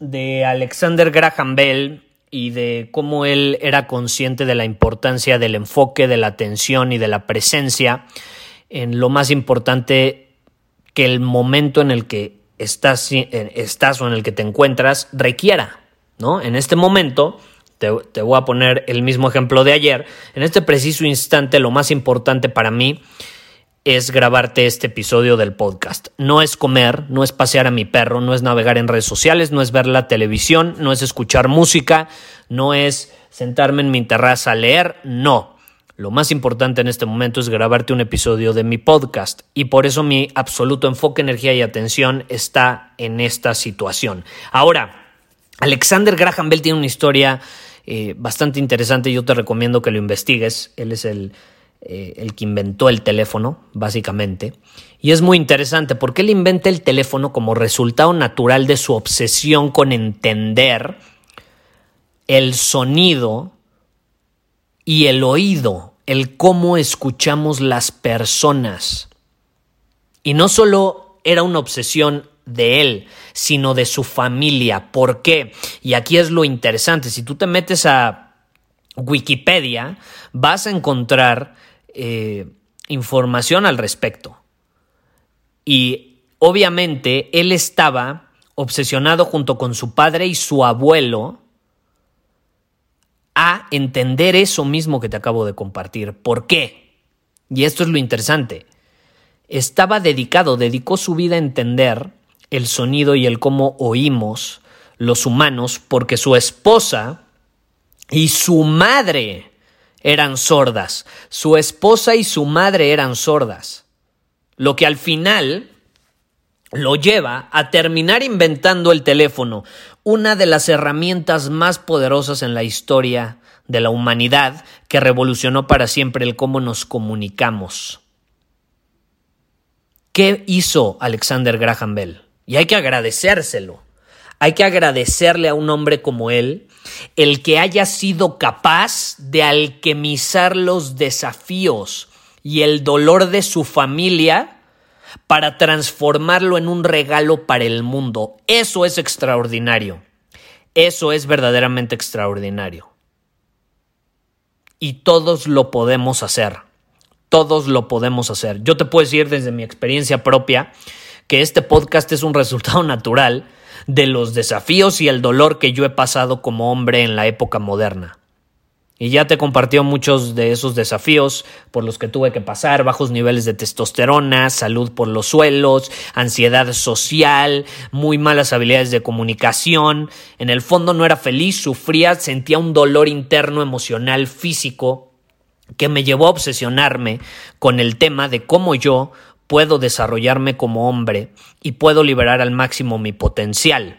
de Alexander Graham Bell y de cómo él era consciente de la importancia del enfoque, de la atención y de la presencia en lo más importante que el momento en el que estás, estás o en el que te encuentras requiera. ¿no? En este momento, te, te voy a poner el mismo ejemplo de ayer, en este preciso instante lo más importante para mí es grabarte este episodio del podcast. No es comer, no es pasear a mi perro, no es navegar en redes sociales, no es ver la televisión, no es escuchar música, no es sentarme en mi terraza a leer, no. Lo más importante en este momento es grabarte un episodio de mi podcast y por eso mi absoluto enfoque, energía y atención está en esta situación. Ahora, Alexander Graham Bell tiene una historia eh, bastante interesante, yo te recomiendo que lo investigues. Él es el eh, el que inventó el teléfono, básicamente. Y es muy interesante porque él inventa el teléfono como resultado natural de su obsesión con entender el sonido y el oído, el cómo escuchamos las personas. Y no solo era una obsesión de él, sino de su familia. ¿Por qué? Y aquí es lo interesante. Si tú te metes a Wikipedia, vas a encontrar eh, información al respecto. Y obviamente él estaba obsesionado junto con su padre y su abuelo a entender eso mismo que te acabo de compartir. ¿Por qué? Y esto es lo interesante. Estaba dedicado, dedicó su vida a entender el sonido y el cómo oímos los humanos porque su esposa y su madre eran sordas, su esposa y su madre eran sordas, lo que al final lo lleva a terminar inventando el teléfono, una de las herramientas más poderosas en la historia de la humanidad que revolucionó para siempre el cómo nos comunicamos. ¿Qué hizo Alexander Graham Bell? Y hay que agradecérselo. Hay que agradecerle a un hombre como él el que haya sido capaz de alquimizar los desafíos y el dolor de su familia para transformarlo en un regalo para el mundo. Eso es extraordinario. Eso es verdaderamente extraordinario. Y todos lo podemos hacer. Todos lo podemos hacer. Yo te puedo decir desde mi experiencia propia que este podcast es un resultado natural de los desafíos y el dolor que yo he pasado como hombre en la época moderna. Y ya te compartió muchos de esos desafíos por los que tuve que pasar, bajos niveles de testosterona, salud por los suelos, ansiedad social, muy malas habilidades de comunicación. En el fondo no era feliz, sufría, sentía un dolor interno, emocional, físico, que me llevó a obsesionarme con el tema de cómo yo puedo desarrollarme como hombre y puedo liberar al máximo mi potencial.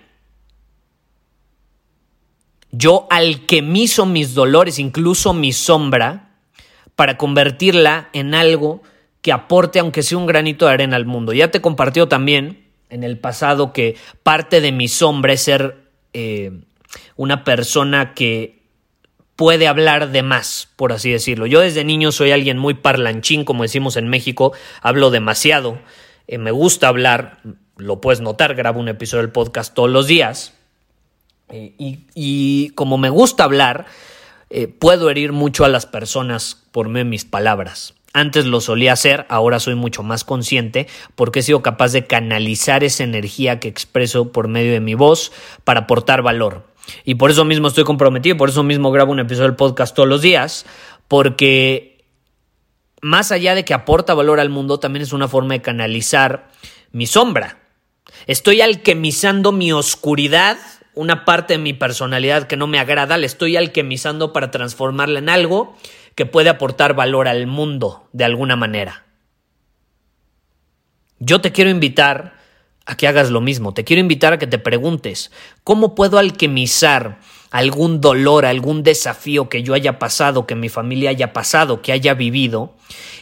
Yo alquemizo mis dolores, incluso mi sombra, para convertirla en algo que aporte, aunque sea un granito de arena al mundo. Ya te compartió también en el pasado que parte de mi sombra es ser eh, una persona que puede hablar de más, por así decirlo. Yo desde niño soy alguien muy parlanchín, como decimos en México, hablo demasiado, eh, me gusta hablar, lo puedes notar, grabo un episodio del podcast todos los días, eh, y, como me gusta hablar, eh, puedo herir mucho a las personas por medio de mis palabras. Antes lo solía hacer, ahora soy mucho más consciente porque he sido capaz de canalizar esa energía que expreso por medio de mi voz para aportar valor. Y por eso mismo estoy comprometido, por eso mismo grabo un episodio del podcast todos los días, porque más allá de que aporta valor al mundo, también es una forma de canalizar mi sombra. Estoy alquimizando mi oscuridad, una parte de mi personalidad que no me agrada, la estoy alquimizando para transformarla en algo que puede aportar valor al mundo de alguna manera. Yo te quiero invitar a que hagas lo mismo. Te quiero invitar a que te preguntes, ¿cómo puedo alquimizar algún dolor, algún desafío que yo haya pasado, que mi familia haya pasado, que haya vivido?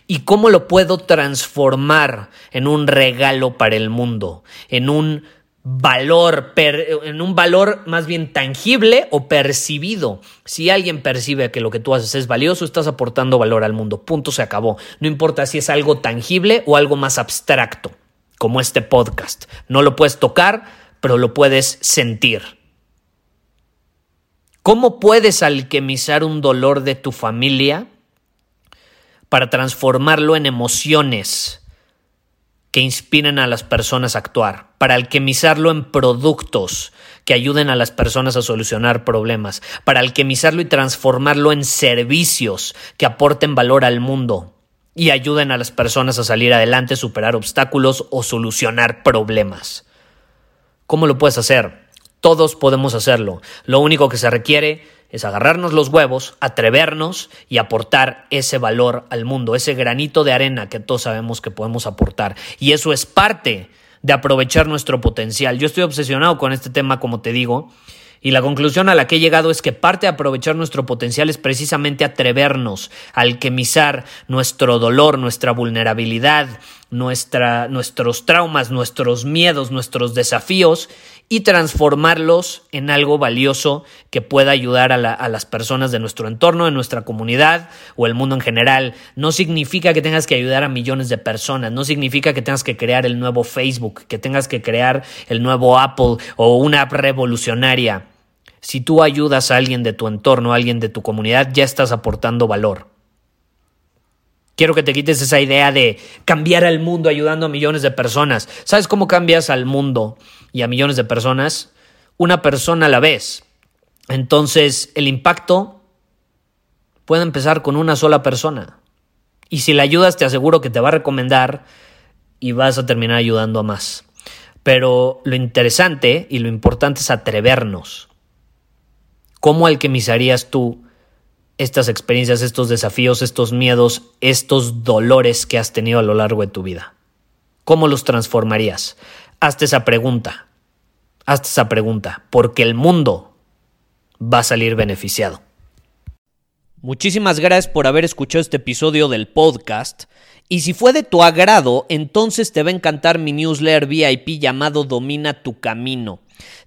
¿Y cómo lo puedo transformar en un regalo para el mundo, en un valor, en un valor más bien tangible o percibido. Si alguien percibe que lo que tú haces es valioso, estás aportando valor al mundo. Punto, se acabó. No importa si es algo tangible o algo más abstracto como este podcast. No lo puedes tocar, pero lo puedes sentir. ¿Cómo puedes alquimizar un dolor de tu familia para transformarlo en emociones que inspiren a las personas a actuar? Para alquimizarlo en productos que ayuden a las personas a solucionar problemas, para alquimizarlo y transformarlo en servicios que aporten valor al mundo, y ayuden a las personas a salir adelante, superar obstáculos o solucionar problemas. ¿Cómo lo puedes hacer? Todos podemos hacerlo. Lo único que se requiere es agarrarnos los huevos, atrevernos y aportar ese valor al mundo, ese granito de arena que todos sabemos que podemos aportar. Y eso es parte de aprovechar nuestro potencial. Yo estoy obsesionado con este tema, como te digo, y la conclusión a la que he llegado es que parte de aprovechar nuestro potencial es precisamente atrevernos a alquimizar nuestro dolor, nuestra vulnerabilidad, nuestra, nuestros traumas, nuestros miedos, nuestros desafíos y transformarlos en algo valioso que pueda ayudar a, a, las personas de nuestro entorno, de nuestra comunidad o el mundo en general. No significa que tengas que ayudar a millones de personas, no significa que tengas que crear el nuevo Facebook, que tengas que crear el nuevo Apple o una app revolucionaria. Si tú ayudas a alguien de tu entorno, a alguien de tu comunidad, ya estás aportando valor. Quiero que te quites esa idea de cambiar al mundo ayudando a millones de personas. ¿Sabes cómo cambias al mundo y a millones de personas? Una persona a la vez. Entonces, el impacto puede empezar con una sola persona. Y si le ayudas, te aseguro que te va a recomendar y vas a terminar ayudando a más. Pero lo interesante y lo importante es atrevernos. ¿Cómo alquimizarías tú estas experiencias, estos desafíos, estos miedos, estos dolores que has tenido a lo largo de tu vida? ¿Cómo los transformarías? Hazte esa pregunta. Hazte esa pregunta, porque el mundo va a salir beneficiado. Muchísimas gracias por haber escuchado este episodio del podcast. Y si fue de tu agrado, entonces te va a encantar mi newsletter VIP llamado Domina tu Camino.